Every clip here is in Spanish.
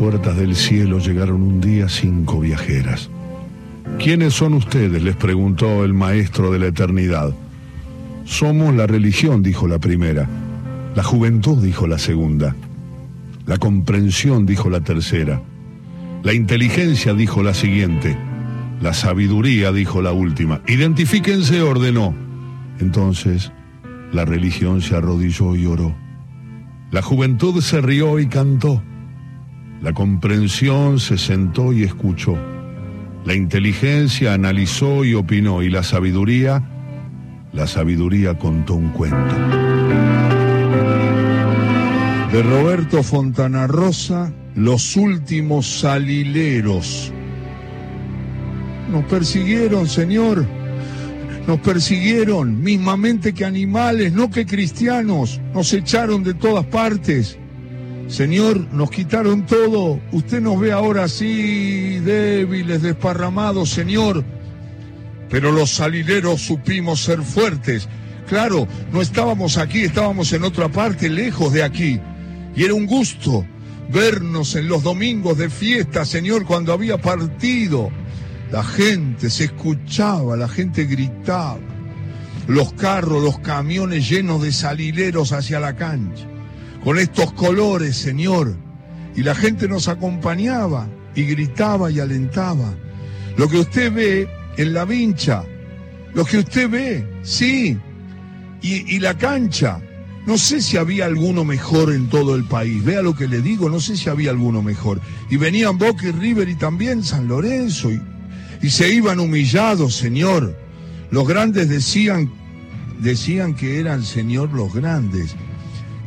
puertas del cielo llegaron un día cinco viajeras. ¿Quiénes son ustedes? les preguntó el maestro de la eternidad. Somos la religión, dijo la primera. La juventud, dijo la segunda. La comprensión, dijo la tercera. La inteligencia, dijo la siguiente. La sabiduría, dijo la última. Identifíquense, ordenó. Entonces, la religión se arrodilló y oró. La juventud se rió y cantó. La comprensión se sentó y escuchó. La inteligencia analizó y opinó. Y la sabiduría, la sabiduría contó un cuento. De Roberto Fontana Rosa, Los últimos salileros. Nos persiguieron, Señor. Nos persiguieron, mismamente que animales, no que cristianos. Nos echaron de todas partes. Señor, nos quitaron todo. Usted nos ve ahora así, débiles, desparramados, Señor. Pero los salileros supimos ser fuertes. Claro, no estábamos aquí, estábamos en otra parte, lejos de aquí. Y era un gusto vernos en los domingos de fiesta, Señor, cuando había partido. La gente se escuchaba, la gente gritaba. Los carros, los camiones llenos de salileros hacia la cancha. Con estos colores, Señor. Y la gente nos acompañaba y gritaba y alentaba. Lo que usted ve en la vincha, lo que usted ve, sí. Y, y la cancha, no sé si había alguno mejor en todo el país. Vea lo que le digo, no sé si había alguno mejor. Y venían Boca y River y también San Lorenzo. Y, y se iban humillados, Señor. Los grandes decían, decían que eran, Señor, los grandes.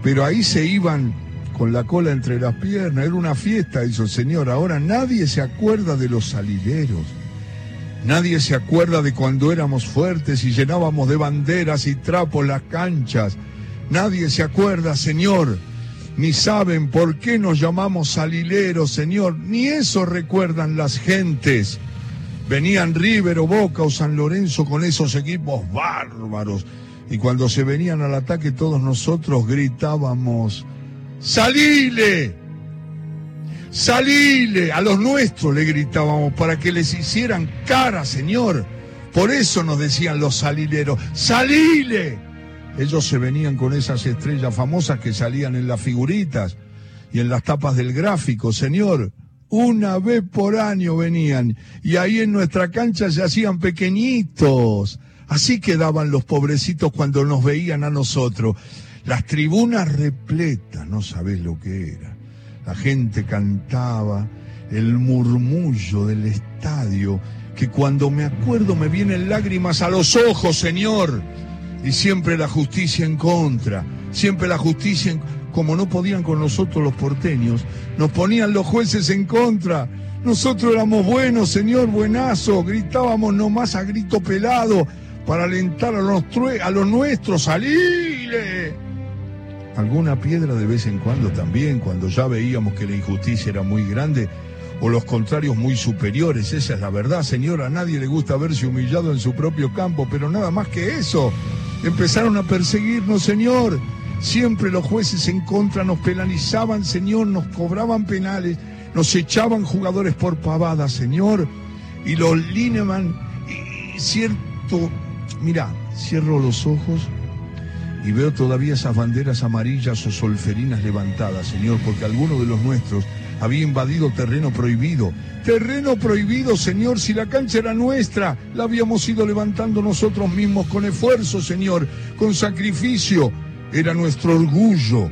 Pero ahí se iban con la cola entre las piernas. Era una fiesta, eso, Señor. Ahora nadie se acuerda de los salideros. Nadie se acuerda de cuando éramos fuertes y llenábamos de banderas y trapos las canchas. Nadie se acuerda, Señor, ni saben por qué nos llamamos salileros, Señor, ni eso recuerdan las gentes. Venían River o Boca o San Lorenzo con esos equipos bárbaros y cuando se venían al ataque todos nosotros gritábamos, ¡Salile! ¡Salile! A los nuestros le gritábamos para que les hicieran cara, Señor. Por eso nos decían los salileros, ¡Salile! Ellos se venían con esas estrellas famosas que salían en las figuritas y en las tapas del gráfico, Señor. Una vez por año venían y ahí en nuestra cancha se hacían pequeñitos. Así quedaban los pobrecitos cuando nos veían a nosotros. Las tribunas repletas, no sabés lo que era. La gente cantaba, el murmullo del estadio, que cuando me acuerdo me vienen lágrimas a los ojos, Señor. Y siempre la justicia en contra, siempre la justicia en como no podían con nosotros los porteños, nos ponían los jueces en contra. Nosotros éramos buenos, señor, buenazo, gritábamos nomás a grito pelado para alentar a los, a los nuestros, ¡salile! Alguna piedra de vez en cuando también, cuando ya veíamos que la injusticia era muy grande, o los contrarios muy superiores, esa es la verdad, señor, a nadie le gusta verse humillado en su propio campo, pero nada más que eso. Empezaron a perseguirnos, señor, Siempre los jueces en contra nos penalizaban, Señor, nos cobraban penales, nos echaban jugadores por pavada, Señor. Y los Lineman, cierto, mira, cierro los ojos y veo todavía esas banderas amarillas o solferinas levantadas, Señor, porque alguno de los nuestros había invadido terreno prohibido. Terreno prohibido, Señor, si la cancha era nuestra, la habíamos ido levantando nosotros mismos con esfuerzo, Señor, con sacrificio era nuestro orgullo.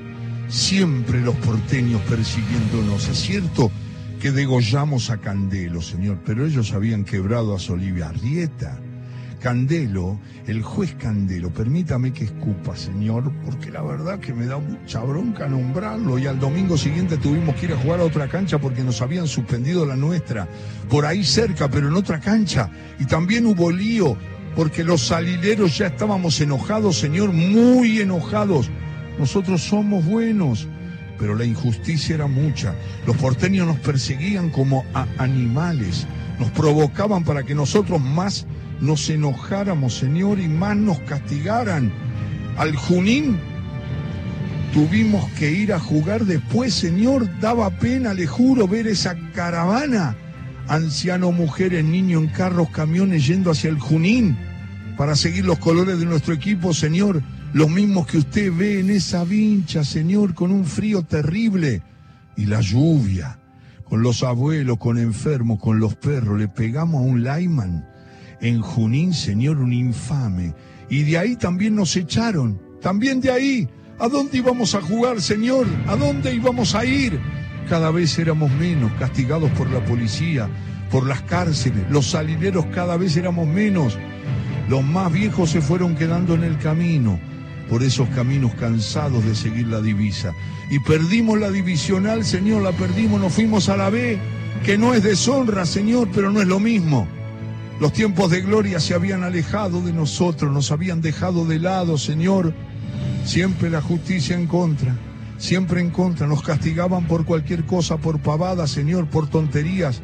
Siempre los porteños persiguiéndonos. Es cierto que degollamos a Candelo, señor, pero ellos habían quebrado a Solivia Arrieta. Candelo, el juez Candelo, permítame que escupa, señor, porque la verdad que me da mucha bronca nombrarlo y al domingo siguiente tuvimos que ir a jugar a otra cancha porque nos habían suspendido la nuestra, por ahí cerca, pero en otra cancha. Y también hubo lío porque los salileros ya estábamos enojados, Señor, muy enojados. Nosotros somos buenos, pero la injusticia era mucha. Los porteños nos perseguían como a animales, nos provocaban para que nosotros más nos enojáramos, Señor, y más nos castigaran. Al Junín tuvimos que ir a jugar después, Señor. Daba pena, le juro, ver esa caravana. Anciano, mujeres, niños en carros, camiones yendo hacia el Junín para seguir los colores de nuestro equipo, Señor. Los mismos que usted ve en esa vincha, Señor, con un frío terrible. Y la lluvia, con los abuelos, con enfermos, con los perros. Le pegamos a un Lyman. En Junín, Señor, un infame. Y de ahí también nos echaron. También de ahí. ¿A dónde íbamos a jugar, Señor? ¿A dónde íbamos a ir? Cada vez éramos menos castigados por la policía, por las cárceles. Los salineros cada vez éramos menos. Los más viejos se fueron quedando en el camino, por esos caminos cansados de seguir la divisa. Y perdimos la divisional, Señor, la perdimos, nos fuimos a la B, que no es deshonra, Señor, pero no es lo mismo. Los tiempos de gloria se habían alejado de nosotros, nos habían dejado de lado, Señor. Siempre la justicia en contra, siempre en contra. Nos castigaban por cualquier cosa, por pavadas, Señor, por tonterías.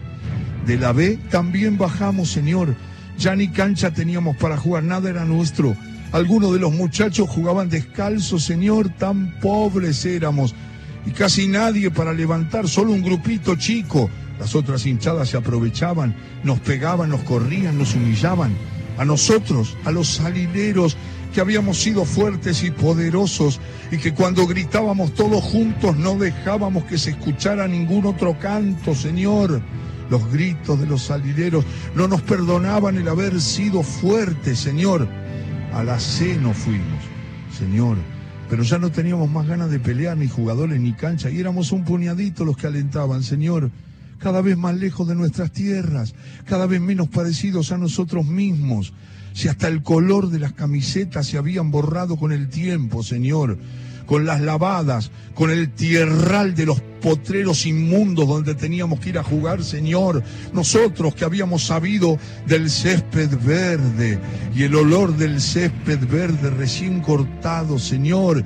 De la B también bajamos, Señor. Ya ni cancha teníamos para jugar, nada era nuestro. Algunos de los muchachos jugaban descalzos, Señor, tan pobres éramos. Y casi nadie para levantar, solo un grupito chico. Las otras hinchadas se aprovechaban, nos pegaban, nos corrían, nos humillaban. A nosotros, a los salineros, que habíamos sido fuertes y poderosos y que cuando gritábamos todos juntos no dejábamos que se escuchara ningún otro canto, Señor. Los gritos de los salideros no nos perdonaban el haber sido fuertes, Señor. A la C no fuimos, Señor. Pero ya no teníamos más ganas de pelear, ni jugadores, ni cancha, y éramos un puñadito los que alentaban, Señor cada vez más lejos de nuestras tierras, cada vez menos parecidos a nosotros mismos si hasta el color de las camisetas se habían borrado con el tiempo, Señor, con las lavadas, con el tierral de los potreros inmundos donde teníamos que ir a jugar, Señor. Nosotros que habíamos sabido del césped verde y el olor del césped verde recién cortado, Señor.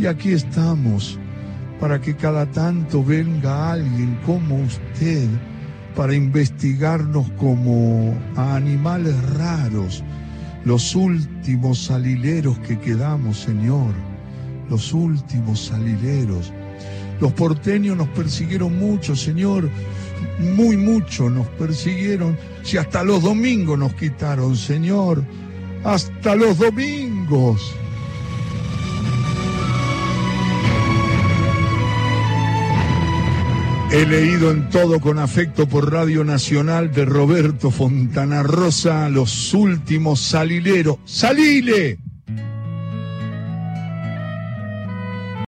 Y aquí estamos para que cada tanto venga alguien como usted para investigarnos como a animales raros los últimos salileros que quedamos, Señor, los últimos salileros. Los porteños nos persiguieron mucho, Señor, muy mucho nos persiguieron, si hasta los domingos nos quitaron, Señor, hasta los domingos. He leído en todo con afecto por Radio Nacional de Roberto Fontana Rosa los últimos salileros. ¡Salile!